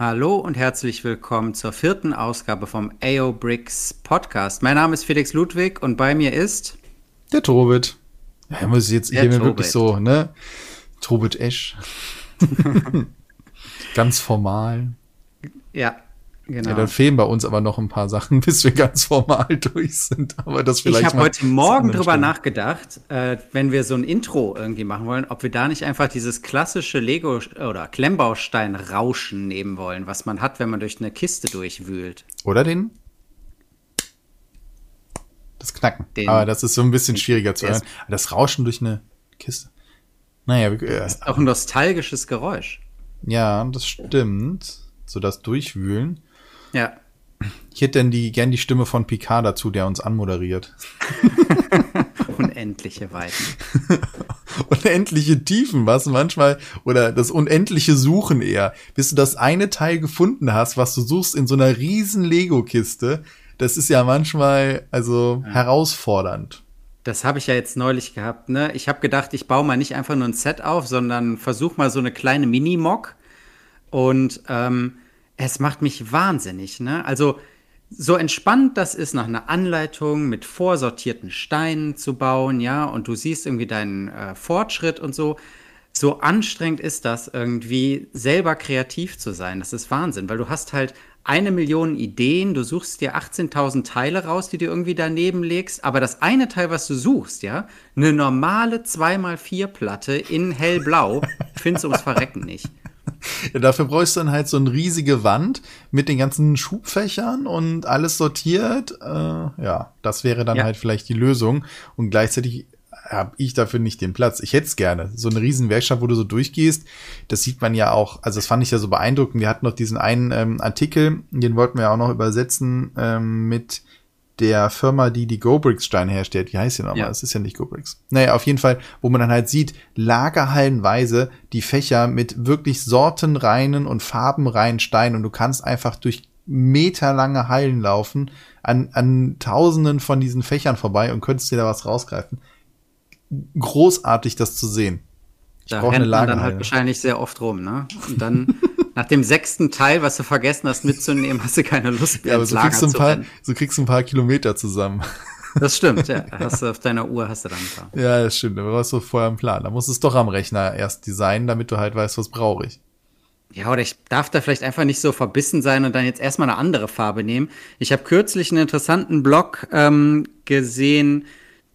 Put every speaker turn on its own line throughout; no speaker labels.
Hallo und herzlich willkommen zur vierten Ausgabe vom AO Bricks Podcast. Mein Name ist Felix Ludwig und bei mir ist
der Tobit. Ja, muss ich jetzt hier mir wirklich so, ne? Tobit Esch. ganz formal.
Ja, Genau.
Ja, dann fehlen bei uns aber noch ein paar Sachen, bis wir ganz formal durch sind. Aber das vielleicht.
Ich habe heute Morgen drüber Stellen. nachgedacht, äh, wenn wir so ein Intro irgendwie machen wollen, ob wir da nicht einfach dieses klassische Lego- oder Klemmbaustein-Rauschen nehmen wollen, was man hat, wenn man durch eine Kiste durchwühlt.
Oder den? Das Knacken. Den, aber das ist so ein bisschen schwieriger zu hören. Das Rauschen durch eine Kiste. Naja,
äh, das ist auch ein nostalgisches Geräusch.
Ja, das stimmt. So das Durchwühlen.
Ja.
Ich hätte denn die, gern die Stimme von Picard dazu, der uns anmoderiert.
Unendliche Weiten.
Unendliche Tiefen, was manchmal, oder das unendliche Suchen eher. Bis du das eine Teil gefunden hast, was du suchst in so einer riesen Lego-Kiste, das ist ja manchmal, also ja. herausfordernd.
Das habe ich ja jetzt neulich gehabt, ne? Ich habe gedacht, ich baue mal nicht einfach nur ein Set auf, sondern versuche mal so eine kleine Mini-Mock. Und ähm, es macht mich wahnsinnig, ne? Also so entspannt das ist, nach einer Anleitung mit vorsortierten Steinen zu bauen, ja, und du siehst irgendwie deinen äh, Fortschritt und so. So anstrengend ist das irgendwie, selber kreativ zu sein. Das ist Wahnsinn, weil du hast halt eine Million Ideen, du suchst dir 18.000 Teile raus, die du irgendwie daneben legst, aber das eine Teil, was du suchst, ja, eine normale 2x4 Platte in hellblau, findest du ums Verrecken nicht.
Ja, dafür bräuchst du dann halt so eine riesige Wand mit den ganzen Schubfächern und alles sortiert. Äh, ja, das wäre dann ja. halt vielleicht die Lösung. Und gleichzeitig habe ich dafür nicht den Platz. Ich hätte es gerne. So eine riesen Werkstatt, wo du so durchgehst, das sieht man ja auch, also das fand ich ja so beeindruckend. Wir hatten noch diesen einen ähm, Artikel, den wollten wir auch noch übersetzen ähm, mit der Firma, die die Go-Bricks-Steine herstellt. Wie heißt die nochmal? Ja. Das ist ja nicht Go-Bricks. Naja, auf jeden Fall, wo man dann halt sieht, lagerhallenweise die Fächer mit wirklich sortenreinen und farbenreinen Steinen und du kannst einfach durch meterlange Hallen laufen, an, an tausenden von diesen Fächern vorbei und könntest dir da was rausgreifen. Großartig, das zu sehen.
Ich da rennt man dann halt wahrscheinlich sehr oft rum, ne? Und dann nach dem sechsten Teil, was du vergessen hast mitzunehmen, hast du keine Lust mehr ja, aber
so
Lager
kriegst du ein paar, So kriegst du ein paar Kilometer zusammen.
Das stimmt, ja. Hast du auf deiner Uhr hast du dann ein paar.
Ja, das stimmt. Aber was du vorher im Plan. Da musst du es doch am Rechner erst designen, damit du halt weißt, was brauche ich.
Ja, oder ich darf da vielleicht einfach nicht so verbissen sein und dann jetzt erstmal eine andere Farbe nehmen. Ich habe kürzlich einen interessanten Blog ähm, gesehen,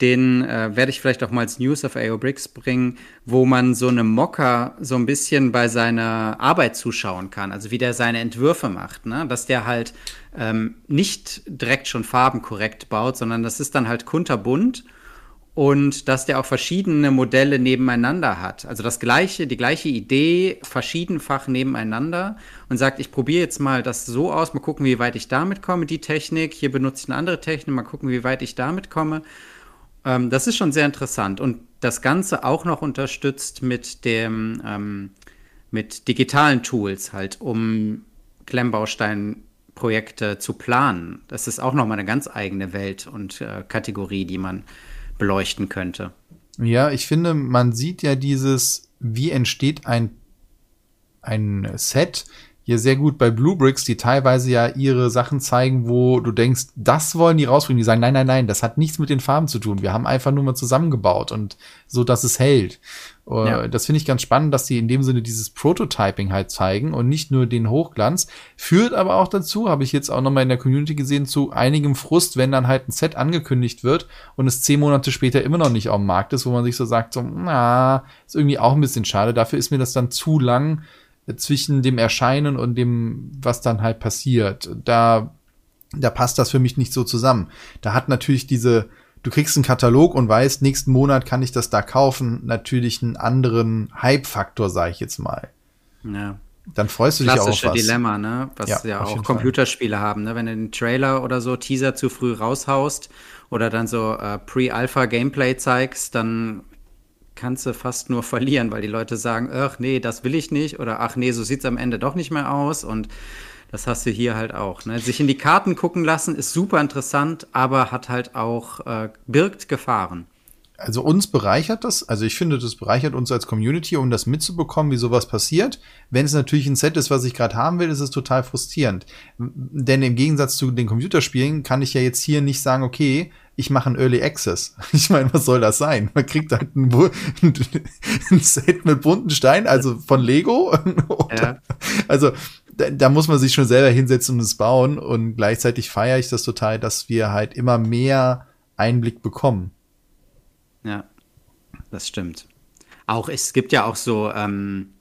den äh, werde ich vielleicht auch mal als News auf AO Bricks bringen, wo man so eine Mocker so ein bisschen bei seiner Arbeit zuschauen kann, also wie der seine Entwürfe macht, ne? dass der halt ähm, nicht direkt schon Farben korrekt baut, sondern das ist dann halt kunterbunt und dass der auch verschiedene Modelle nebeneinander hat. Also das gleiche, die gleiche Idee verschiedenfach nebeneinander und sagt, ich probiere jetzt mal das so aus, mal gucken, wie weit ich damit komme, die Technik. Hier benutze ich eine andere Technik, mal gucken, wie weit ich damit komme. Ähm, das ist schon sehr interessant. Und das Ganze auch noch unterstützt mit dem, ähm, mit digitalen Tools halt, um Klemmbausteinprojekte zu planen. Das ist auch nochmal eine ganz eigene Welt und äh, Kategorie, die man beleuchten könnte.
Ja, ich finde, man sieht ja dieses, wie entsteht ein, ein Set, hier sehr gut bei Blue Bricks, die teilweise ja ihre Sachen zeigen, wo du denkst, das wollen die rausbringen. Die sagen, nein, nein, nein, das hat nichts mit den Farben zu tun. Wir haben einfach nur mal zusammengebaut und so, dass es hält. Äh, ja. Das finde ich ganz spannend, dass sie in dem Sinne dieses Prototyping halt zeigen und nicht nur den Hochglanz. Führt aber auch dazu, habe ich jetzt auch nochmal in der Community gesehen, zu einigem Frust, wenn dann halt ein Set angekündigt wird und es zehn Monate später immer noch nicht auf dem Markt ist, wo man sich so sagt, so, na, ist irgendwie auch ein bisschen schade. Dafür ist mir das dann zu lang zwischen dem Erscheinen und dem, was dann halt passiert. Da, da passt das für mich nicht so zusammen. Da hat natürlich diese, du kriegst einen Katalog und weißt, nächsten Monat kann ich das da kaufen, natürlich einen anderen Hype-Faktor, sage ich jetzt mal.
Ja.
Dann freust du dich auch
was. Dilemma, ne? Was ja, ja auch Computerspiele Fall. haben, ne? Wenn du den Trailer oder so Teaser zu früh raushaust oder dann so äh, Pre-Alpha-Gameplay zeigst, dann kannst du fast nur verlieren, weil die Leute sagen, ach nee, das will ich nicht oder ach nee, so sieht es am Ende doch nicht mehr aus und das hast du hier halt auch. Ne? Sich in die Karten gucken lassen ist super interessant, aber hat halt auch, äh, birgt Gefahren.
also uns bereichert das, also ich finde, das bereichert uns als Community, um das mitzubekommen, wie sowas passiert. Wenn es natürlich ein Set ist, was ich gerade haben will, ist es total frustrierend. Denn im Gegensatz zu den Computerspielen kann ich ja jetzt hier nicht sagen, okay, ich mache ein Early Access. Ich meine, was soll das sein? Man kriegt halt ein, ein Set mit bunten Steinen, also von Lego. ja. Also da, da, muss man sich schon selber hinsetzen und es bauen. Und gleichzeitig feiere ich das total, dass wir halt immer mehr Einblick bekommen.
Ja, das stimmt. Auch es gibt ja auch so, ähm,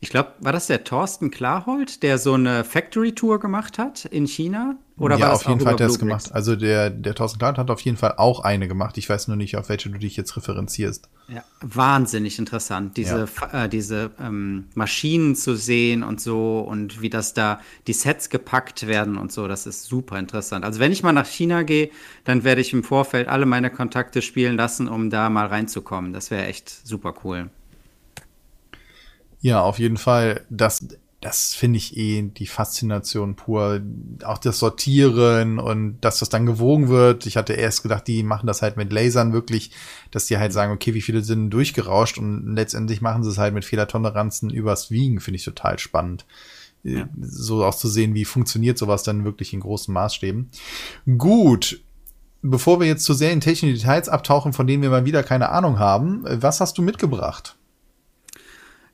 ich glaube, war das der Thorsten Klarhold, der so eine Factory Tour gemacht hat in China?
Oder ja, war das auf jeden Fall hat er es gemacht. Also der, der Thorsten Klarhold hat auf jeden Fall auch eine gemacht. Ich weiß nur nicht, auf welche du dich jetzt referenzierst.
Ja, wahnsinnig interessant, diese, ja. äh, diese ähm, Maschinen zu sehen und so und wie das da die Sets gepackt werden und so. Das ist super interessant. Also wenn ich mal nach China gehe, dann werde ich im Vorfeld alle meine Kontakte spielen lassen, um da mal reinzukommen. Das wäre echt super cool.
Ja, auf jeden Fall. Das, das finde ich eh die Faszination pur. Auch das Sortieren und dass das dann gewogen wird. Ich hatte erst gedacht, die machen das halt mit Lasern wirklich, dass die halt sagen, okay, wie viele sind durchgerauscht und letztendlich machen sie es halt mit Fehlertoleranzen übers Wiegen, finde ich total spannend. Ja. So auch zu sehen, wie funktioniert sowas dann wirklich in großen Maßstäben. Gut. Bevor wir jetzt zu sehr in technische Details abtauchen, von denen wir mal wieder keine Ahnung haben, was hast du mitgebracht?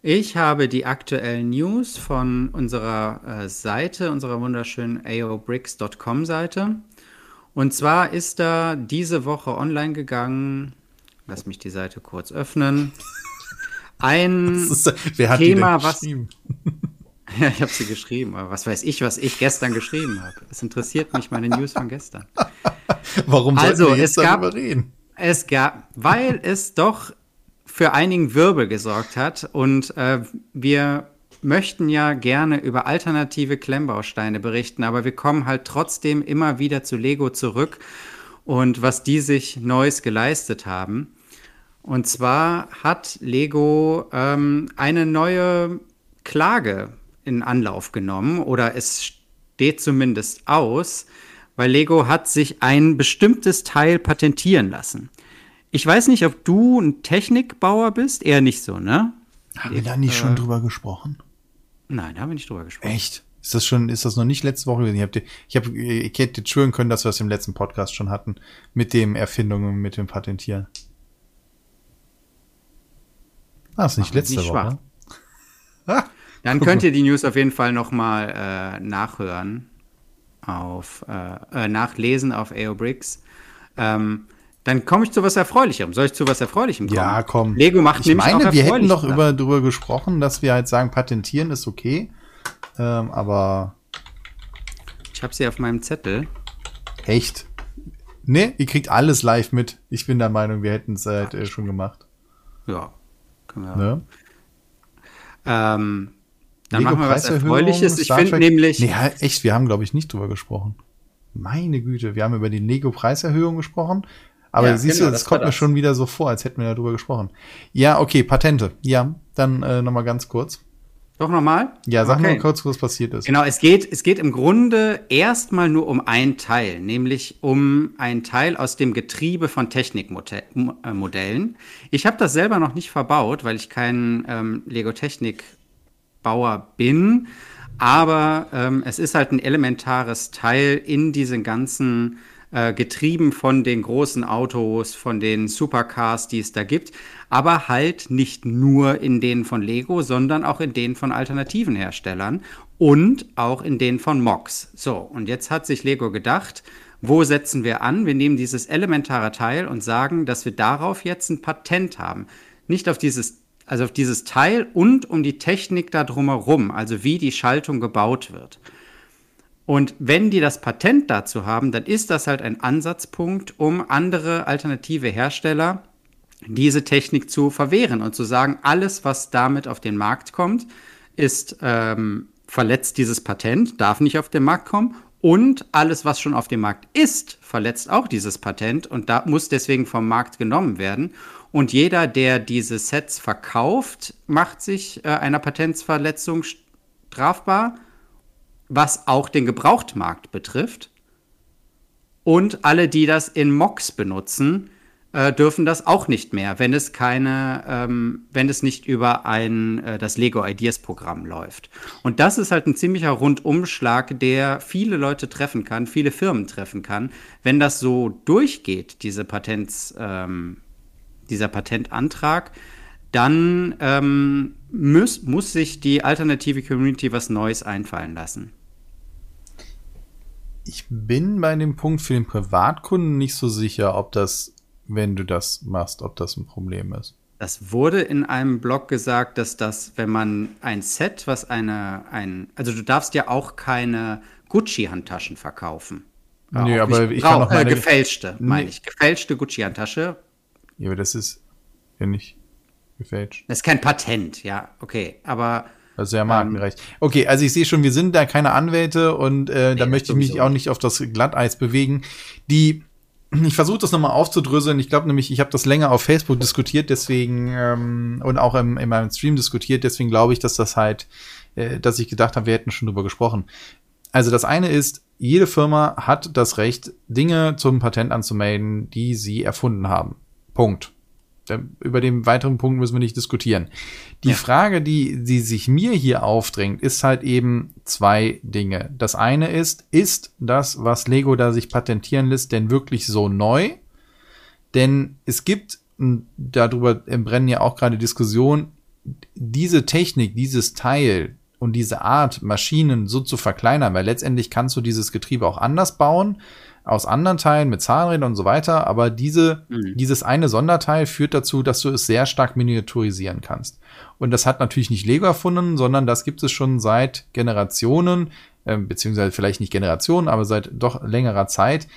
Ich habe die aktuellen News von unserer äh, Seite, unserer wunderschönen aobricks.com Seite. Und zwar ist da diese Woche online gegangen, lass mich die Seite kurz öffnen, ein ist, Thema, was. Ja, ich habe sie geschrieben, aber was weiß ich, was ich gestern geschrieben habe. Es interessiert mich meine News von gestern.
Warum also, wir jetzt es gab, reden?
Es gab, weil es doch für einigen Wirbel gesorgt hat. Und äh, wir möchten ja gerne über alternative Klemmbausteine berichten, aber wir kommen halt trotzdem immer wieder zu Lego zurück und was die sich Neues geleistet haben. Und zwar hat Lego ähm, eine neue Klage in Anlauf genommen oder es steht zumindest aus, weil Lego hat sich ein bestimmtes Teil patentieren lassen. Ich weiß nicht, ob du ein Technikbauer bist. Eher nicht so, ne?
Haben wir da nicht äh, schon drüber gesprochen?
Nein, da haben wir nicht drüber gesprochen.
Echt? Ist das schon, ist das noch nicht letzte Woche gewesen? Ich, hab, ich, hab, ich hätte schwören können, dass wir das im letzten Podcast schon hatten. Mit dem Erfindungen, mit dem Patentieren. Ah, ist nicht Ach, letzte nicht Woche.
ah, Dann könnt ihr die News auf jeden Fall noch mal äh, nachhören. Auf, äh, äh nachlesen auf AOBricks. Ähm, dann komme ich zu was Erfreulichem. Soll ich zu was Erfreulichem kommen?
Ja, komm.
Lego macht
ich nämlich meine, auch wir hätten doch über, darüber gesprochen, dass wir halt sagen, patentieren ist okay. Ähm, aber.
Ich habe sie auf meinem Zettel.
Echt? Ne, ihr kriegt alles live mit. Ich bin der Meinung, wir hätten es halt äh, schon gemacht.
Ja, können wir. Ne? Ähm, dann Lego machen wir was Erfreuliches. Ich finde nämlich.
Nee, echt, wir haben, glaube ich, nicht drüber gesprochen. Meine Güte, wir haben über die Lego-Preiserhöhung gesprochen. Aber ja, siehst genau, du, das, das kommt mir schon wieder so vor, als hätten wir darüber gesprochen. Ja, okay, Patente. Ja, dann äh, nochmal ganz kurz.
Doch nochmal?
Ja, sag okay. mal kurz, was passiert ist.
Genau, es geht, es geht im Grunde erstmal nur um ein Teil, nämlich um ein Teil aus dem Getriebe von Technikmodellen. Ich habe das selber noch nicht verbaut, weil ich kein ähm, Lego-Technik-Bauer bin, aber ähm, es ist halt ein elementares Teil in diesen ganzen äh, getrieben von den großen Autos, von den Supercars, die es da gibt, aber halt nicht nur in denen von Lego, sondern auch in denen von alternativen Herstellern und auch in denen von Mox. So, und jetzt hat sich Lego gedacht, wo setzen wir an? Wir nehmen dieses elementare Teil und sagen, dass wir darauf jetzt ein Patent haben. Nicht auf dieses, also auf dieses Teil und um die Technik da drumherum, also wie die Schaltung gebaut wird. Und wenn die das Patent dazu haben, dann ist das halt ein Ansatzpunkt, um andere alternative Hersteller diese Technik zu verwehren und zu sagen, alles, was damit auf den Markt kommt, ist ähm, verletzt dieses Patent, darf nicht auf den Markt kommen. Und alles, was schon auf dem Markt ist, verletzt auch dieses Patent und da muss deswegen vom Markt genommen werden. Und jeder, der diese Sets verkauft, macht sich äh, einer Patentsverletzung strafbar was auch den Gebrauchtmarkt betrifft. Und alle, die das in Mocks benutzen, äh, dürfen das auch nicht mehr, wenn es keine, ähm, wenn es nicht über ein äh, das Lego Ideas Programm läuft. Und das ist halt ein ziemlicher Rundumschlag, der viele Leute treffen kann, viele Firmen treffen kann. Wenn das so durchgeht, diese Patents, ähm, dieser Patentantrag, dann ähm, muss, muss sich die alternative Community was Neues einfallen lassen.
Ich bin bei dem Punkt für den Privatkunden nicht so sicher, ob das wenn du das machst, ob das ein Problem ist.
Das wurde in einem Blog gesagt, dass das, wenn man ein Set, was eine, ein, also du darfst ja auch keine Gucci-Handtaschen verkaufen.
Nee, aber ich
kann auch meine, äh, gefälschte, nee. meine ich. Gefälschte Gucci-Handtasche.
Ja, aber das ist ja nicht gefälscht.
Das ist kein Patent, ja, okay. Aber
das ist ja Markenrecht. Ähm, okay, also ich sehe schon, wir sind da keine Anwälte und äh, nee, da möchte ich mich auch nicht auf das Glatteis bewegen. Die ich versuche das nochmal aufzudröseln. Ich glaube nämlich, ich habe das länger auf Facebook diskutiert, deswegen ähm, und auch im, in meinem Stream diskutiert, deswegen glaube ich, dass das halt, äh, dass ich gedacht habe, wir hätten schon drüber gesprochen. Also das eine ist, jede Firma hat das Recht, Dinge zum Patent anzumelden, die sie erfunden haben. Punkt. Über den weiteren Punkt müssen wir nicht diskutieren. Die ja. Frage, die, die sich mir hier aufdrängt, ist halt eben zwei Dinge. Das eine ist, ist das, was Lego da sich patentieren lässt, denn wirklich so neu? Denn es gibt, darüber brennen ja auch gerade Diskussionen, diese Technik, dieses Teil und diese Art, Maschinen so zu verkleinern, weil letztendlich kannst du dieses Getriebe auch anders bauen aus anderen Teilen mit Zahnrädern und so weiter, aber diese, mhm. dieses eine Sonderteil führt dazu, dass du es sehr stark miniaturisieren kannst. Und das hat natürlich nicht Lego erfunden, sondern das gibt es schon seit Generationen, äh, beziehungsweise vielleicht nicht Generationen, aber seit doch längerer Zeit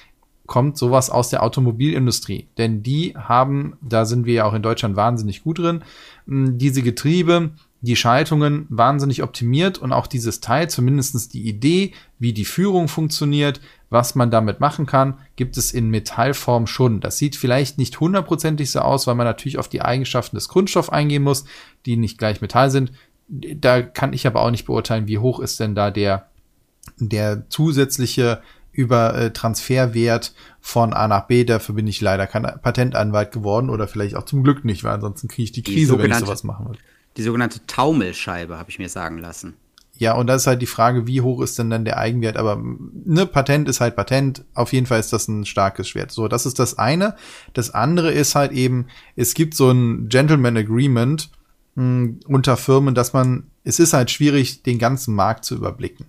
kommt sowas aus der Automobilindustrie. Denn die haben, da sind wir ja auch in Deutschland wahnsinnig gut drin, diese Getriebe, die Schaltungen wahnsinnig optimiert und auch dieses Teil, zumindestens die Idee, wie die Führung funktioniert, was man damit machen kann, gibt es in Metallform schon. Das sieht vielleicht nicht hundertprozentig so aus, weil man natürlich auf die Eigenschaften des Kunststoffs eingehen muss, die nicht gleich Metall sind. Da kann ich aber auch nicht beurteilen, wie hoch ist denn da der, der zusätzliche über äh, Transferwert von A nach B. Dafür bin ich leider kein Patentanwalt geworden oder vielleicht auch zum Glück nicht, weil ansonsten kriege ich die Krise, die wenn ich sowas machen würde.
Die sogenannte Taumelscheibe, habe ich mir sagen lassen.
Ja, und da ist halt die Frage, wie hoch ist denn dann der Eigenwert? Aber ne, Patent ist halt Patent. Auf jeden Fall ist das ein starkes Schwert. So, das ist das eine. Das andere ist halt eben, es gibt so ein Gentleman Agreement mh, hm, unter Firmen, dass man, es ist halt schwierig, den ganzen Markt zu überblicken.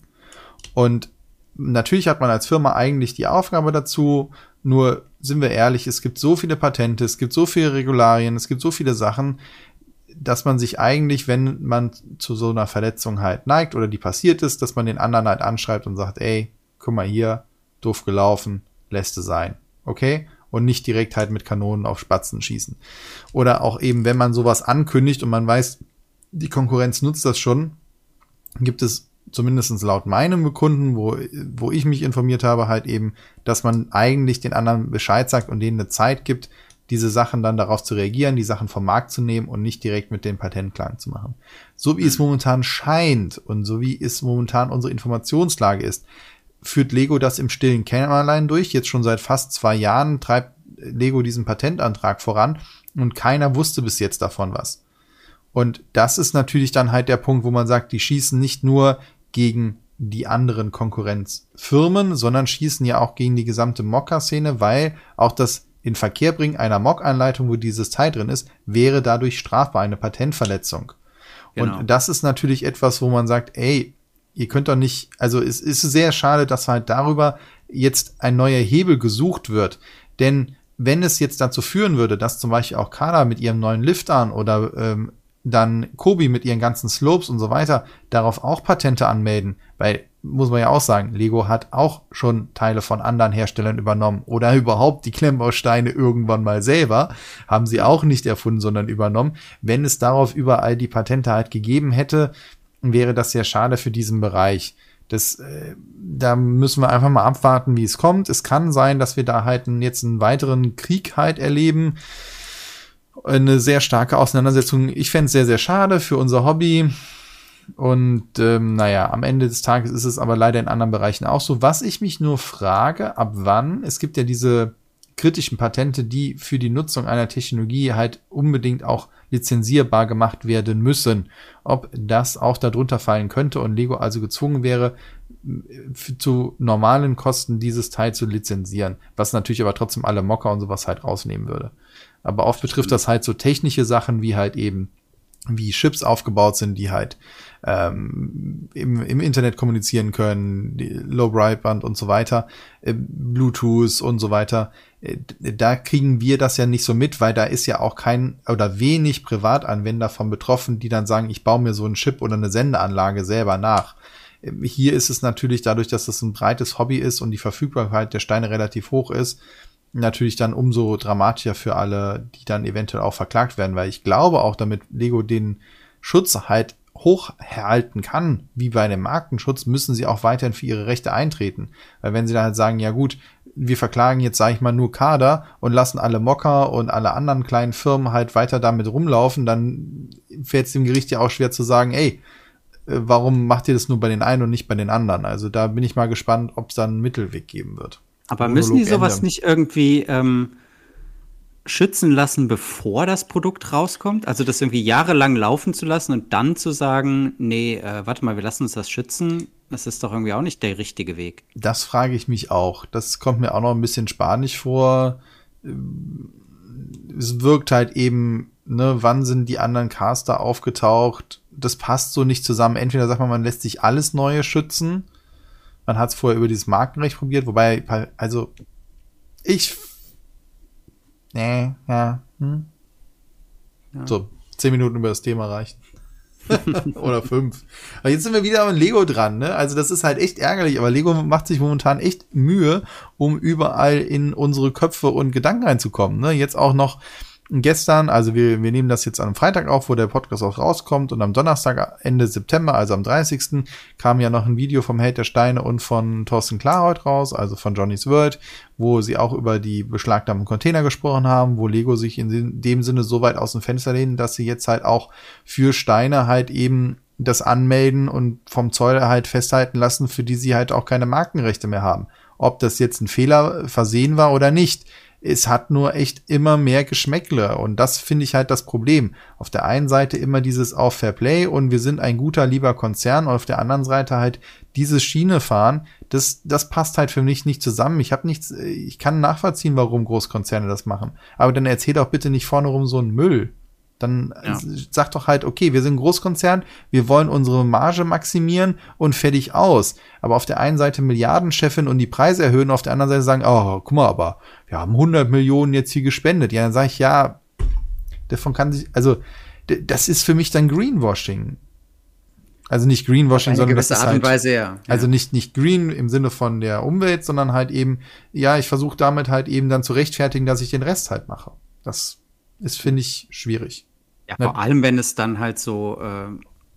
Und natürlich hat man als Firma eigentlich die Aufgabe dazu, nur sind wir ehrlich, es gibt so viele Patente, es gibt so viele Regularien, es gibt so viele Sachen, dass man sich eigentlich, wenn man zu so einer Verletzung halt neigt oder die passiert ist, dass man den anderen halt anschreibt und sagt, ey, guck mal hier, doof gelaufen, lässt es sein. Okay? Und nicht direkt halt mit Kanonen auf Spatzen schießen. Oder auch eben, wenn man sowas ankündigt und man weiß, die Konkurrenz nutzt das schon, gibt es zumindestens laut meinem Kunden, wo, wo ich mich informiert habe, halt eben, dass man eigentlich den anderen Bescheid sagt und denen eine Zeit gibt, diese Sachen dann darauf zu reagieren, die Sachen vom Markt zu nehmen und nicht direkt mit dem Patentklang zu machen. So wie es mhm. momentan scheint und so wie es momentan unsere Informationslage ist, führt Lego das im stillen Kämmerlein durch. Jetzt schon seit fast zwei Jahren treibt Lego diesen Patentantrag voran und keiner wusste bis jetzt davon was. Und das ist natürlich dann halt der Punkt, wo man sagt, die schießen nicht nur gegen die anderen Konkurrenzfirmen, sondern schießen ja auch gegen die gesamte Mocker-Szene, weil auch das in Verkehr bringen einer Mock-Anleitung, wo dieses Teil drin ist, wäre dadurch strafbar, eine Patentverletzung. Genau. Und das ist natürlich etwas, wo man sagt, ey, ihr könnt doch nicht, also es ist sehr schade, dass halt darüber jetzt ein neuer Hebel gesucht wird. Denn wenn es jetzt dazu führen würde, dass zum Beispiel auch Kada mit ihrem neuen Liftern oder ähm, dann Kobi mit ihren ganzen Slopes und so weiter darauf auch Patente anmelden, weil muss man ja auch sagen, Lego hat auch schon Teile von anderen Herstellern übernommen oder überhaupt die Klemmbausteine irgendwann mal selber, haben sie auch nicht erfunden, sondern übernommen. Wenn es darauf überall die Patente halt gegeben hätte, wäre das sehr schade für diesen Bereich. Das, äh, da müssen wir einfach mal abwarten, wie es kommt. Es kann sein, dass wir da halt jetzt einen weiteren Krieg halt erleben. Eine sehr starke Auseinandersetzung. Ich fände es sehr, sehr schade für unser Hobby. Und ähm, naja, am Ende des Tages ist es aber leider in anderen Bereichen auch so. Was ich mich nur frage, ab wann, es gibt ja diese kritischen Patente, die für die Nutzung einer Technologie halt unbedingt auch lizenzierbar gemacht werden müssen. Ob das auch darunter fallen könnte und Lego also gezwungen wäre, zu normalen Kosten dieses Teil zu lizenzieren, was natürlich aber trotzdem alle Mocker und sowas halt rausnehmen würde. Aber oft betrifft das halt so technische Sachen wie halt eben, wie Chips aufgebaut sind, die halt ähm, im, im Internet kommunizieren können, Low Breitband und so weiter, äh, Bluetooth und so weiter. Äh, da kriegen wir das ja nicht so mit, weil da ist ja auch kein oder wenig Privatanwender von betroffen, die dann sagen, ich baue mir so einen Chip oder eine Sendeanlage selber nach. Ähm, hier ist es natürlich dadurch, dass das ein breites Hobby ist und die Verfügbarkeit der Steine relativ hoch ist, natürlich dann umso dramatischer für alle, die dann eventuell auch verklagt werden, weil ich glaube auch, damit Lego den Schutz halt hochhalten kann, wie bei einem Markenschutz, müssen sie auch weiterhin für ihre Rechte eintreten. Weil wenn sie dann halt sagen, ja gut, wir verklagen jetzt, sage ich mal, nur Kader und lassen alle Mocker und alle anderen kleinen Firmen halt weiter damit rumlaufen, dann fällt es dem Gericht ja auch schwer zu sagen, ey, äh, warum macht ihr das nur bei den einen und nicht bei den anderen? Also da bin ich mal gespannt, ob es dann einen Mittelweg geben wird.
Aber müssen die sowas ändern. nicht irgendwie ähm, schützen lassen, bevor das Produkt rauskommt? Also das irgendwie jahrelang laufen zu lassen und dann zu sagen, nee, äh, warte mal, wir lassen uns das schützen, das ist doch irgendwie auch nicht der richtige Weg.
Das frage ich mich auch. Das kommt mir auch noch ein bisschen spanisch vor. Es wirkt halt eben, ne, wann sind die anderen Caster aufgetaucht? Das passt so nicht zusammen. Entweder sagt man, man lässt sich alles Neue schützen man hat es vorher über dieses Markenrecht probiert, wobei, also, ich. Nee, ja. Hm. ja. So, zehn Minuten über das Thema reichen. Oder fünf. Aber jetzt sind wir wieder an Lego dran, ne? Also das ist halt echt ärgerlich, aber Lego macht sich momentan echt Mühe, um überall in unsere Köpfe und Gedanken reinzukommen, ne? Jetzt auch noch gestern, also wir, wir nehmen das jetzt am Freitag auf, wo der Podcast auch rauskommt und am Donnerstag, Ende September, also am 30. kam ja noch ein Video vom Held der Steine und von Thorsten Klarhold raus, also von Johnny's World, wo sie auch über die beschlagnahmten Container gesprochen haben, wo Lego sich in dem Sinne so weit aus dem Fenster lehnen, dass sie jetzt halt auch für Steine halt eben das anmelden und vom Zoll halt festhalten lassen, für die sie halt auch keine Markenrechte mehr haben. Ob das jetzt ein Fehler versehen war oder nicht es hat nur echt immer mehr Geschmäckle und das finde ich halt das Problem. Auf der einen Seite immer dieses auf Fair Play und wir sind ein guter, lieber Konzern und auf der anderen Seite halt diese Schiene fahren, das, das passt halt für mich nicht zusammen. Ich habe nichts, ich kann nachvollziehen, warum Großkonzerne das machen. Aber dann erzähl doch bitte nicht vorne rum so einen Müll. Dann ja. sag doch halt, okay, wir sind ein Großkonzern, wir wollen unsere Marge maximieren und fertig aus. Aber auf der einen Seite Milliardenchefin und die Preise erhöhen, auf der anderen Seite sagen, oh, guck mal, aber wir haben 100 Millionen jetzt hier gespendet. Ja, dann sage ich, ja, davon kann sich, also das ist für mich dann Greenwashing. Also nicht Greenwashing, sondern das
ist Art und halt, Weise, ja.
Also nicht, nicht green im Sinne von der Umwelt, sondern halt eben, ja, ich versuche damit halt eben dann zu rechtfertigen, dass ich den Rest halt mache. Das ist, finde ich, schwierig.
Ja, vor allem, wenn es dann halt so äh,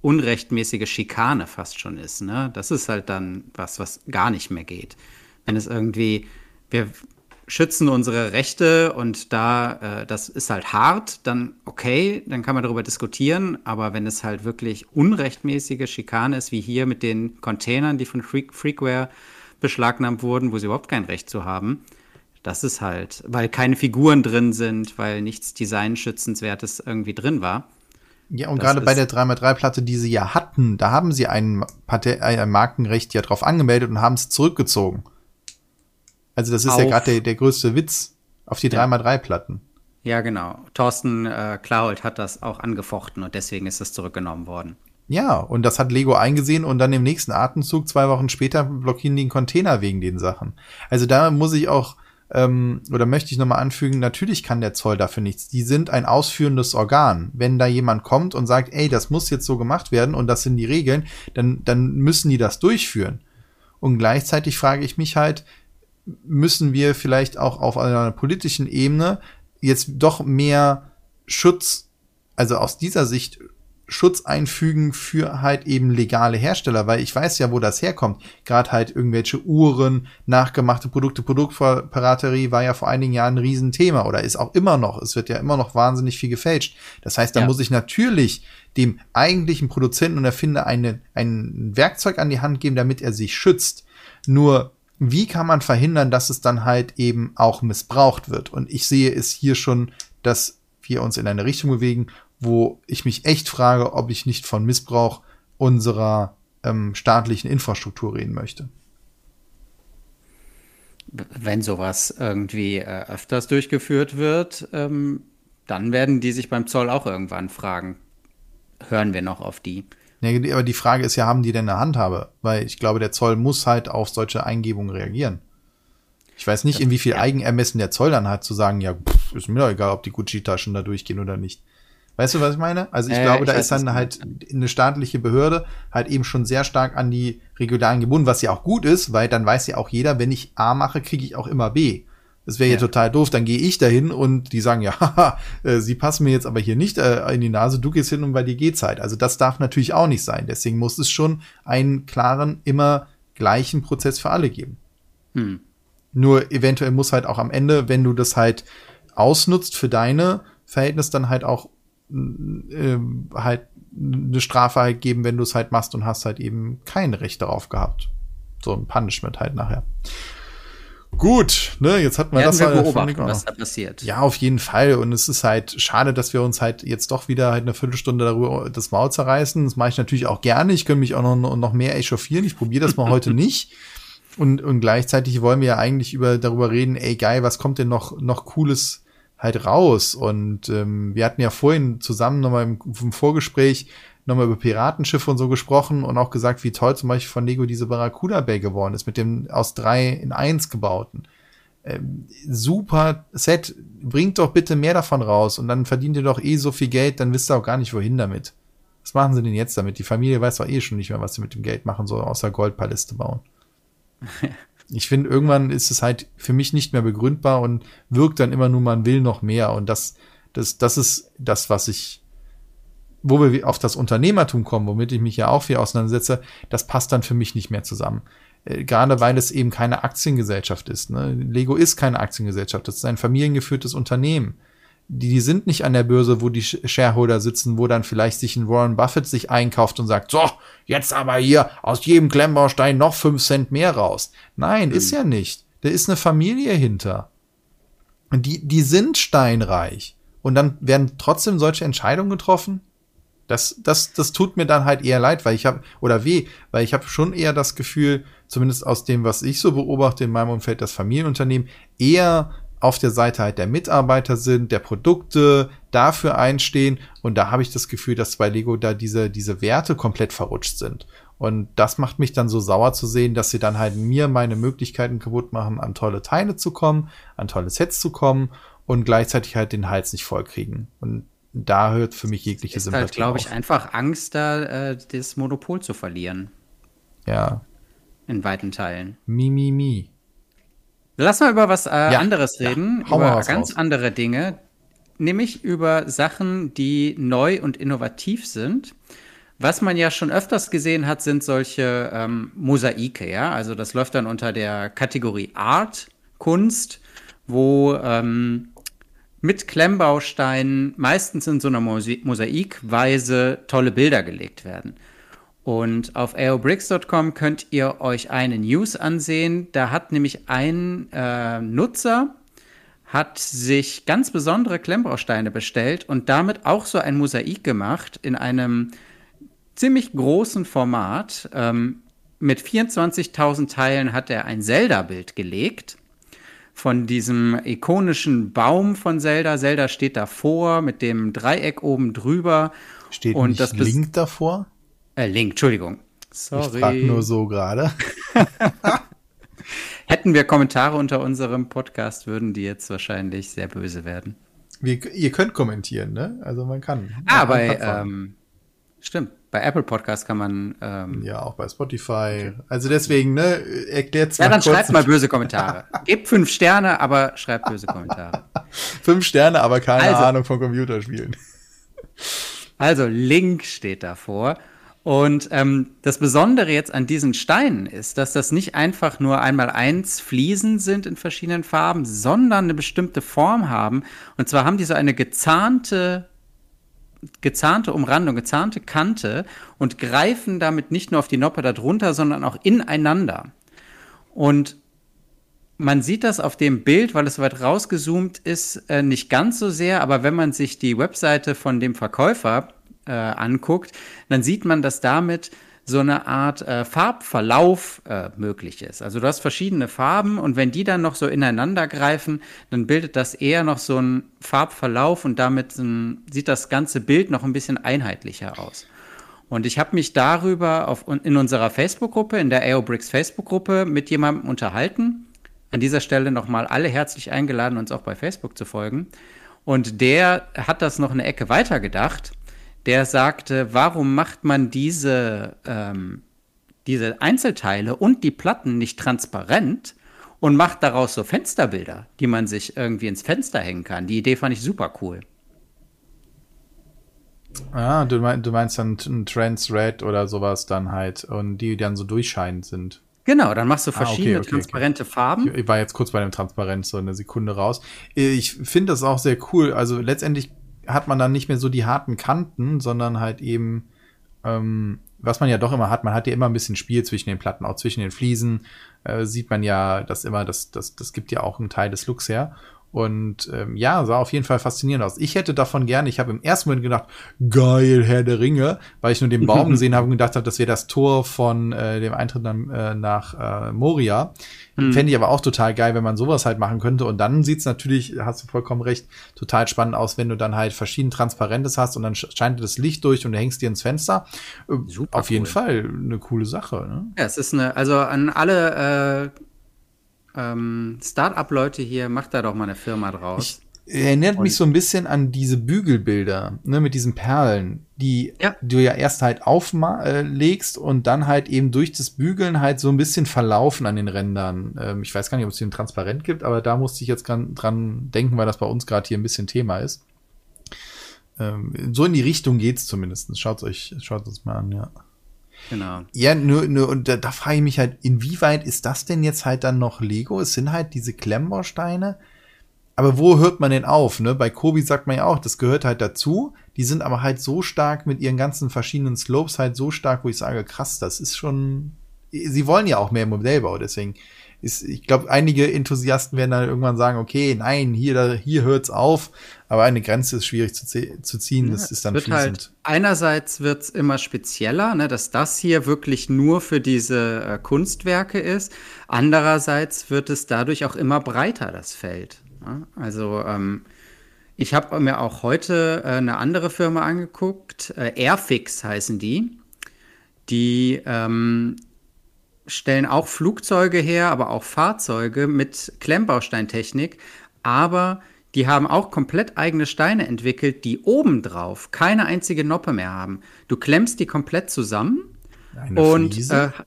unrechtmäßige Schikane fast schon ist, ne? Das ist halt dann was, was gar nicht mehr geht. Wenn es irgendwie, wir schützen unsere Rechte und da, äh, das ist halt hart, dann okay, dann kann man darüber diskutieren, aber wenn es halt wirklich unrechtmäßige Schikane ist, wie hier mit den Containern, die von Freak Freakware beschlagnahmt wurden, wo sie überhaupt kein Recht zu haben, das ist halt, weil keine Figuren drin sind, weil nichts Designschützenswertes irgendwie drin war.
Ja, und gerade bei der 3x3-Platte, die sie ja hatten, da haben sie ein, Patent, ein Markenrecht ja drauf angemeldet und haben es zurückgezogen. Also das ist auf, ja gerade der, der größte Witz auf die ja. 3x3-Platten.
Ja, genau. Thorsten äh, Klault hat das auch angefochten und deswegen ist das zurückgenommen worden.
Ja, und das hat Lego eingesehen und dann im nächsten Atemzug, zwei Wochen später, blockieren die den Container wegen den Sachen. Also da muss ich auch ähm, oder möchte ich nochmal anfügen, natürlich kann der Zoll dafür nichts. Die sind ein ausführendes Organ. Wenn da jemand kommt und sagt, ey, das muss jetzt so gemacht werden und das sind die Regeln, dann, dann müssen die das durchführen. Und gleichzeitig frage ich mich halt, müssen wir vielleicht auch auf einer politischen Ebene jetzt doch mehr Schutz, also aus dieser Sicht Schutz einfügen für halt eben legale Hersteller, weil ich weiß ja, wo das herkommt. Gerade halt irgendwelche Uhren, nachgemachte Produkte, Produktpiraterie war ja vor einigen Jahren ein Riesenthema oder ist auch immer noch. Es wird ja immer noch wahnsinnig viel gefälscht. Das heißt, da ja. muss ich natürlich dem eigentlichen Produzenten und Erfinder eine, ein Werkzeug an die Hand geben, damit er sich schützt. Nur wie kann man verhindern, dass es dann halt eben auch missbraucht wird? Und ich sehe es hier schon, dass wir uns in eine Richtung bewegen, wo ich mich echt frage, ob ich nicht von Missbrauch unserer ähm, staatlichen Infrastruktur reden möchte.
Wenn sowas irgendwie äh, öfters durchgeführt wird, ähm, dann werden die sich beim Zoll auch irgendwann fragen, hören wir noch auf die?
Nee, aber die Frage ist ja, haben die denn eine Handhabe? Weil ich glaube, der Zoll muss halt auf solche Eingebungen reagieren. Ich weiß nicht, in wie viel Eigenermessen der Zoll dann hat, zu sagen, ja, pff, ist mir doch egal, ob die Gucci-Taschen da durchgehen oder nicht. Weißt du, was ich meine? Also ich äh, glaube, ich da ist dann halt eine staatliche Behörde halt eben schon sehr stark an die Regularien gebunden, was ja auch gut ist, weil dann weiß ja auch jeder, wenn ich A mache, kriege ich auch immer B. Das wäre ja. ja total doof, dann gehe ich dahin und die sagen, ja, haha, äh, sie passen mir jetzt aber hier nicht äh, in die Nase, du gehst hin und bei dir geht's halt. Also das darf natürlich auch nicht sein. Deswegen muss es schon einen klaren, immer gleichen Prozess für alle geben. Hm. Nur eventuell muss halt auch am Ende, wenn du das halt ausnutzt für deine Verhältnis, dann halt auch äh, halt eine Strafe halt geben, wenn du es halt machst und hast halt eben kein Recht darauf gehabt. So ein Punishment halt nachher. Gut, ne, jetzt hatten wir Werden das
wir halt beobachten, was da passiert.
Ja, auf jeden Fall. Und es ist halt schade, dass wir uns halt jetzt doch wieder halt eine Viertelstunde darüber das Maul zerreißen. Das mache ich natürlich auch gerne. Ich könnte mich auch noch, noch mehr echauffieren. Ich probiere das mal heute nicht. Und, und gleichzeitig wollen wir ja eigentlich über, darüber reden, ey geil, was kommt denn noch, noch Cooles halt raus? Und ähm, wir hatten ja vorhin zusammen nochmal im, im Vorgespräch nochmal über Piratenschiffe und so gesprochen und auch gesagt, wie toll zum Beispiel von Lego diese Barracuda Bay geworden ist, mit dem aus drei in eins gebauten. Ähm, super Set, bringt doch bitte mehr davon raus und dann verdient ihr doch eh so viel Geld, dann wisst ihr auch gar nicht, wohin damit. Was machen sie denn jetzt damit? Die Familie weiß doch eh schon nicht mehr, was sie mit dem Geld machen soll, außer Goldpaläste bauen. ich finde, irgendwann ist es halt für mich nicht mehr begründbar und wirkt dann immer nur, man will noch mehr. Und das, das, das ist das, was ich, wo wir auf das Unternehmertum kommen, womit ich mich ja auch viel auseinandersetze, das passt dann für mich nicht mehr zusammen. Äh, gerade weil es eben keine Aktiengesellschaft ist. Ne? Lego ist keine Aktiengesellschaft, das ist ein familiengeführtes Unternehmen die, die sind nicht an der Börse, wo die Shareholder sitzen, wo dann vielleicht sich ein Warren Buffett sich einkauft und sagt, so, jetzt aber hier aus jedem Klemmbaustein noch fünf Cent mehr raus. Nein, mhm. ist ja nicht. Da ist eine Familie hinter. Und die, die sind steinreich. Und dann werden trotzdem solche Entscheidungen getroffen. Das, das, das tut mir dann halt eher leid, weil ich habe, oder weh, weil ich habe schon eher das Gefühl, zumindest aus dem, was ich so beobachte in meinem Umfeld, das Familienunternehmen, eher auf der Seite halt der Mitarbeiter sind, der Produkte, dafür einstehen. Und da habe ich das Gefühl, dass bei Lego da diese, diese Werte komplett verrutscht sind. Und das macht mich dann so sauer zu sehen, dass sie dann halt mir meine Möglichkeiten kaputt machen, an tolle Teile zu kommen, an tolle Sets zu kommen und gleichzeitig halt den Hals nicht voll kriegen. Und da hört für mich jegliche
ist Sympathie halt, glaube ich, einfach Angst, da äh, das Monopol zu verlieren.
Ja.
In weiten Teilen.
Mi, mi, mi.
Lass mal über was äh, ja. anderes reden, ja. über ganz raus. andere Dinge, nämlich über Sachen, die neu und innovativ sind. Was man ja schon öfters gesehen hat, sind solche ähm, Mosaike, ja. Also das läuft dann unter der Kategorie Art, Kunst, wo ähm, mit Klemmbausteinen meistens in so einer Mosaikweise tolle Bilder gelegt werden. Und auf aobricks.com könnt ihr euch eine News ansehen. Da hat nämlich ein äh, Nutzer hat sich ganz besondere Klemmbausteine bestellt und damit auch so ein Mosaik gemacht in einem ziemlich großen Format. Ähm, mit 24.000 Teilen hat er ein Zelda-Bild gelegt von diesem ikonischen Baum von Zelda. Zelda steht davor mit dem Dreieck oben drüber.
Steht und das Link davor?
Äh, Link, Entschuldigung.
Sorry. Ich frag nur so gerade.
Hätten wir Kommentare unter unserem Podcast, würden die jetzt wahrscheinlich sehr böse werden.
Wir, ihr könnt kommentieren, ne? Also man kann.
Ah, bei, ähm, stimmt. Bei Apple Podcast kann man. Ähm,
ja, auch bei Spotify. Okay. Also deswegen, ne, erklärt
Ja, dann schreibt mal böse Kommentare. Gebt fünf Sterne, aber schreibt böse Kommentare.
fünf Sterne, aber keine also, Ahnung von Computerspielen.
Also, Link steht davor. Und ähm, das Besondere jetzt an diesen Steinen ist, dass das nicht einfach nur einmal eins Fliesen sind in verschiedenen Farben, sondern eine bestimmte Form haben. Und zwar haben die so eine gezahnte, gezahnte Umrandung, gezahnte Kante und greifen damit nicht nur auf die Noppe darunter, sondern auch ineinander. Und man sieht das auf dem Bild, weil es weit rausgezoomt ist, äh, nicht ganz so sehr, aber wenn man sich die Webseite von dem Verkäufer äh, anguckt, dann sieht man, dass damit so eine Art äh, Farbverlauf äh, möglich ist. Also du hast verschiedene Farben und wenn die dann noch so ineinander greifen, dann bildet das eher noch so einen Farbverlauf und damit ein, sieht das ganze Bild noch ein bisschen einheitlicher aus. Und ich habe mich darüber auf, in unserer Facebook-Gruppe, in der AOBricks Facebook-Gruppe mit jemandem unterhalten. An dieser Stelle nochmal alle herzlich eingeladen, uns auch bei Facebook zu folgen. Und der hat das noch eine Ecke weiter gedacht der sagte, warum macht man diese, ähm, diese Einzelteile und die Platten nicht transparent und macht daraus so Fensterbilder, die man sich irgendwie ins Fenster hängen kann. Die Idee fand ich super cool.
Ah, du, mein, du meinst dann ein Trans Red oder sowas dann halt und die dann so durchscheinend sind.
Genau, dann machst du verschiedene ah, okay, okay, transparente
okay.
Farben.
Ich war jetzt kurz bei dem Transparenz so eine Sekunde raus. Ich finde das auch sehr cool. Also letztendlich hat man dann nicht mehr so die harten Kanten, sondern halt eben, ähm, was man ja doch immer hat, man hat ja immer ein bisschen Spiel zwischen den Platten, auch zwischen den Fliesen, äh, sieht man ja das immer, das, das, das gibt ja auch einen Teil des Looks her. Und ähm, ja, sah auf jeden Fall faszinierend aus. Ich hätte davon gerne, ich habe im ersten Moment gedacht, geil, Herr der Ringe, weil ich nur den Baum gesehen habe und gedacht habe, das wäre das Tor von äh, dem Eintritt dann, äh, nach äh, Moria. Mhm. Fände ich aber auch total geil, wenn man sowas halt machen könnte. Und dann sieht's natürlich, hast du vollkommen recht, total spannend aus, wenn du dann halt verschieden Transparentes hast und dann scheint das Licht durch und du hängst dir ins Fenster. Äh, Super auf cool. jeden Fall eine coole Sache. Ne?
Ja, es ist eine, also an alle äh ähm, Start-up-Leute hier, macht da doch mal eine Firma draus.
Ich, erinnert und mich so ein bisschen an diese Bügelbilder, ne, mit diesen Perlen, die ja. du ja erst halt auflegst äh, und dann halt eben durch das Bügeln halt so ein bisschen verlaufen an den Rändern. Ähm, ich weiß gar nicht, ob es den transparent gibt, aber da musste ich jetzt dran, dran denken, weil das bei uns gerade hier ein bisschen Thema ist. Ähm, so in die Richtung geht's zumindest. Schaut euch, schaut es mal an, ja.
Genau.
Ja, nur, nur und da, da frage ich mich halt, inwieweit ist das denn jetzt halt dann noch Lego? Es sind halt diese Klemmbausteine. Aber wo hört man denn auf? Ne? Bei Kobi sagt man ja auch, das gehört halt dazu. Die sind aber halt so stark mit ihren ganzen verschiedenen Slopes halt so stark, wo ich sage, krass, das ist schon. Sie wollen ja auch mehr Modellbau, deswegen ist, ich glaube, einige Enthusiasten werden dann irgendwann sagen, okay, nein, hier, da, hier hört's auf. Aber eine Grenze ist schwierig zu, zu ziehen. Ja, das ist dann
wird fließend. Halt, einerseits wird's immer spezieller, ne, dass das hier wirklich nur für diese äh, Kunstwerke ist. Andererseits wird es dadurch auch immer breiter, das Feld. Ne? Also, ähm, ich habe mir auch heute äh, eine andere Firma angeguckt, äh, Airfix heißen die. Die ähm, stellen auch Flugzeuge her, aber auch Fahrzeuge mit Klemmbausteintechnik. Aber die haben auch komplett eigene Steine entwickelt, die obendrauf keine einzige Noppe mehr haben. Du klemmst die komplett zusammen. Eine und Fliese? Äh,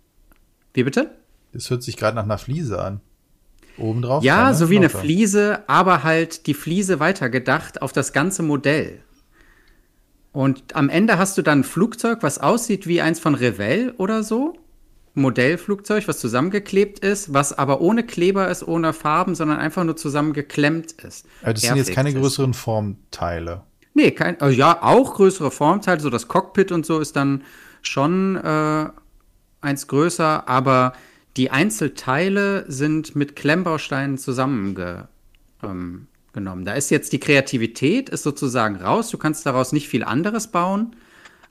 wie bitte?
Das hört sich gerade nach einer Fliese an.
Obendrauf? Ja, so wie Noppe. eine Fliese, aber halt die Fliese weitergedacht auf das ganze Modell. Und am Ende hast du dann ein Flugzeug, was aussieht wie eins von Revell oder so. Modellflugzeug, was zusammengeklebt ist, was aber ohne Kleber ist, ohne Farben, sondern einfach nur zusammengeklemmt ist.
Also das sind jetzt keine größeren Formteile.
Nee, kein, also ja, auch größere Formteile, so das Cockpit und so ist dann schon äh, eins größer, aber die Einzelteile sind mit Klemmbausteinen zusammengenommen. Ähm, da ist jetzt die Kreativität, ist sozusagen raus. Du kannst daraus nicht viel anderes bauen.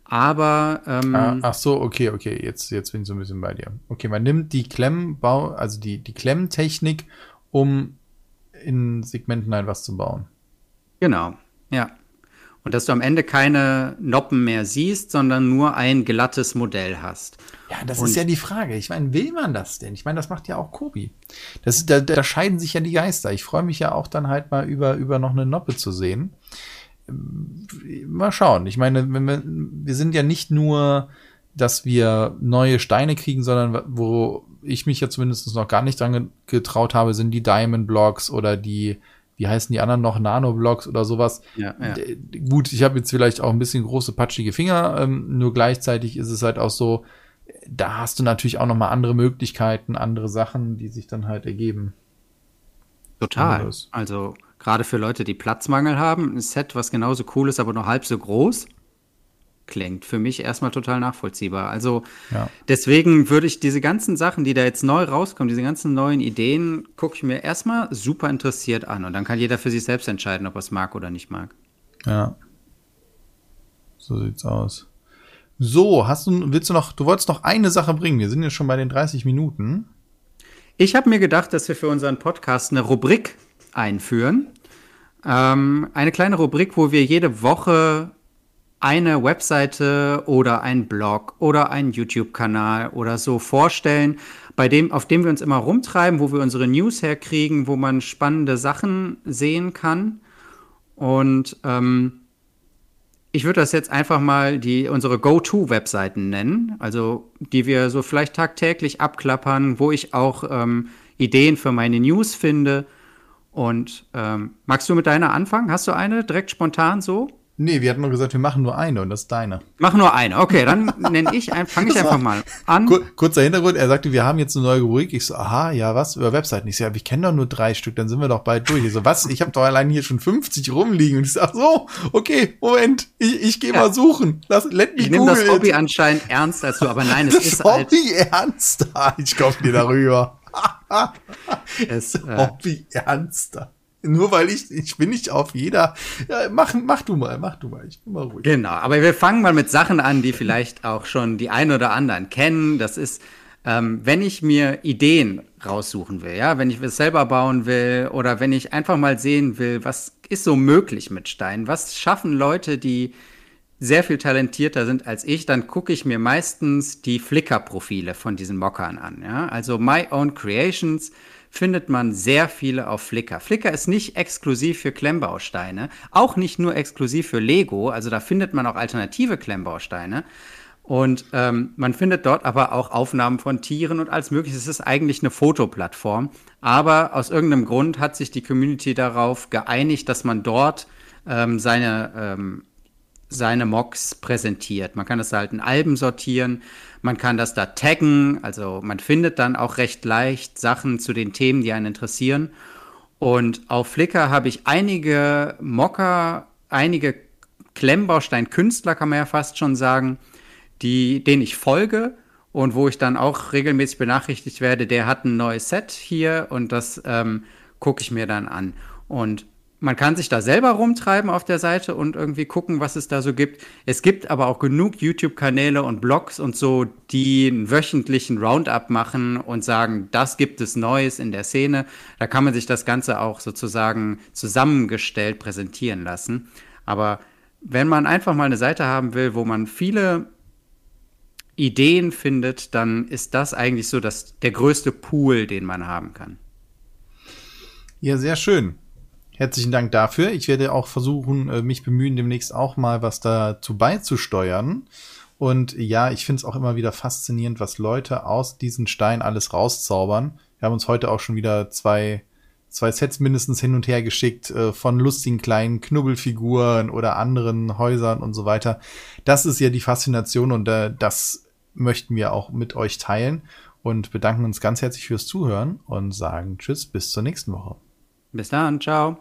Aber ähm,
ah, ach so, okay, okay, jetzt jetzt bin ich so ein bisschen bei dir. Okay, man nimmt die Klemmbau, also die die Klemmtechnik, um in Segmenten ein was zu bauen.
Genau, ja. Und dass du am Ende keine Noppen mehr siehst, sondern nur ein glattes Modell hast.
Ja, das Und ist ja die Frage. Ich meine, will man das denn? Ich meine, das macht ja auch Kobi. Das da, da scheiden sich ja die Geister. Ich freue mich ja auch dann halt mal über, über noch eine Noppe zu sehen mal schauen. Ich meine, wir, wir sind ja nicht nur, dass wir neue Steine kriegen, sondern wo ich mich ja zumindest noch gar nicht dran getraut habe, sind die Diamond Blocks oder die, wie heißen die anderen noch, Nano Blocks oder sowas. Ja, ja. Gut, ich habe jetzt vielleicht auch ein bisschen große, patschige Finger, ähm, nur gleichzeitig ist es halt auch so, da hast du natürlich auch noch mal andere Möglichkeiten, andere Sachen, die sich dann halt ergeben.
Total. Also Gerade für Leute, die Platzmangel haben, ein Set, was genauso cool ist, aber nur halb so groß. klingt. Für mich erstmal total nachvollziehbar. Also ja. deswegen würde ich diese ganzen Sachen, die da jetzt neu rauskommen, diese ganzen neuen Ideen, gucke ich mir erstmal super interessiert an. Und dann kann jeder für sich selbst entscheiden, ob er es mag oder nicht mag.
Ja. So sieht's aus. So, hast du, willst du noch, du wolltest noch eine Sache bringen. Wir sind jetzt schon bei den 30 Minuten.
Ich habe mir gedacht, dass wir für unseren Podcast eine Rubrik einführen. Ähm, eine kleine Rubrik, wo wir jede Woche eine Webseite oder ein Blog oder einen YouTube-Kanal oder so vorstellen, bei dem, auf dem wir uns immer rumtreiben, wo wir unsere News herkriegen, wo man spannende Sachen sehen kann. Und ähm, ich würde das jetzt einfach mal die unsere Go-To-Webseiten nennen, also die wir so vielleicht tagtäglich abklappern, wo ich auch ähm, Ideen für meine News finde. Und ähm, magst du mit deiner anfangen? Hast du eine direkt spontan so?
Nee, wir hatten nur gesagt, wir machen nur eine und das ist deine.
Machen nur eine, okay, dann nenne ich, fange ich einfach mal an.
Kur kurzer Hintergrund, er sagte, wir haben jetzt eine neue Rubrik. Ich so, aha, ja, was? Über Webseiten. Ich so, ja, ich kenne doch nur drei Stück, dann sind wir doch bald durch. Ich so, was? Ich habe doch allein hier schon 50 rumliegen. Und ich sag so, okay, Moment, ich, ich gehe ja. mal suchen. Lass,
let me ich nehme das Hobby it. anscheinend ernst als du, aber nein, es das ist
Hobby halt ernster. Ich komme dir darüber. es, äh, Hobby ernster. Nur weil ich, ich bin nicht auf jeder. Ja, mach, mach du mal, mach du mal. Ich bin mal
ruhig. Genau, aber wir fangen mal mit Sachen an, die vielleicht auch schon die ein oder anderen kennen. Das ist, ähm, wenn ich mir Ideen raussuchen will, ja, wenn ich es selber bauen will oder wenn ich einfach mal sehen will, was ist so möglich mit Stein? Was schaffen Leute, die sehr viel talentierter sind als ich, dann gucke ich mir meistens die Flickr-Profile von diesen Mockern an. Ja? Also My Own Creations findet man sehr viele auf Flickr. Flickr ist nicht exklusiv für Klemmbausteine, auch nicht nur exklusiv für Lego, also da findet man auch alternative Klemmbausteine. Und ähm, man findet dort aber auch Aufnahmen von Tieren und alles Mögliche. Es ist eigentlich eine Fotoplattform. Aber aus irgendeinem Grund hat sich die Community darauf geeinigt, dass man dort ähm, seine, ähm, seine Mocks präsentiert. Man kann das halt in Alben sortieren. Man kann das da taggen, also man findet dann auch recht leicht Sachen zu den Themen, die einen interessieren. Und auf Flickr habe ich einige Mocker, einige Klemmbaustein-Künstler, kann man ja fast schon sagen, die, denen ich folge und wo ich dann auch regelmäßig benachrichtigt werde, der hat ein neues Set hier und das ähm, gucke ich mir dann an. Und man kann sich da selber rumtreiben auf der Seite und irgendwie gucken, was es da so gibt. Es gibt aber auch genug YouTube-Kanäle und Blogs und so, die einen wöchentlichen Roundup machen und sagen, das gibt es Neues in der Szene. Da kann man sich das Ganze auch sozusagen zusammengestellt präsentieren lassen. Aber wenn man einfach mal eine Seite haben will, wo man viele Ideen findet, dann ist das eigentlich so das, der größte Pool, den man haben kann.
Ja, sehr schön. Herzlichen Dank dafür. Ich werde auch versuchen, äh, mich bemühen, demnächst auch mal was dazu beizusteuern. Und ja, ich finde es auch immer wieder faszinierend, was Leute aus diesen Steinen alles rauszaubern. Wir haben uns heute auch schon wieder zwei, zwei Sets mindestens hin und her geschickt äh, von lustigen kleinen Knubbelfiguren oder anderen Häusern und so weiter. Das ist ja die Faszination und äh, das möchten wir auch mit euch teilen und bedanken uns ganz herzlich fürs Zuhören und sagen Tschüss, bis zur nächsten Woche.
Bis dann, ciao.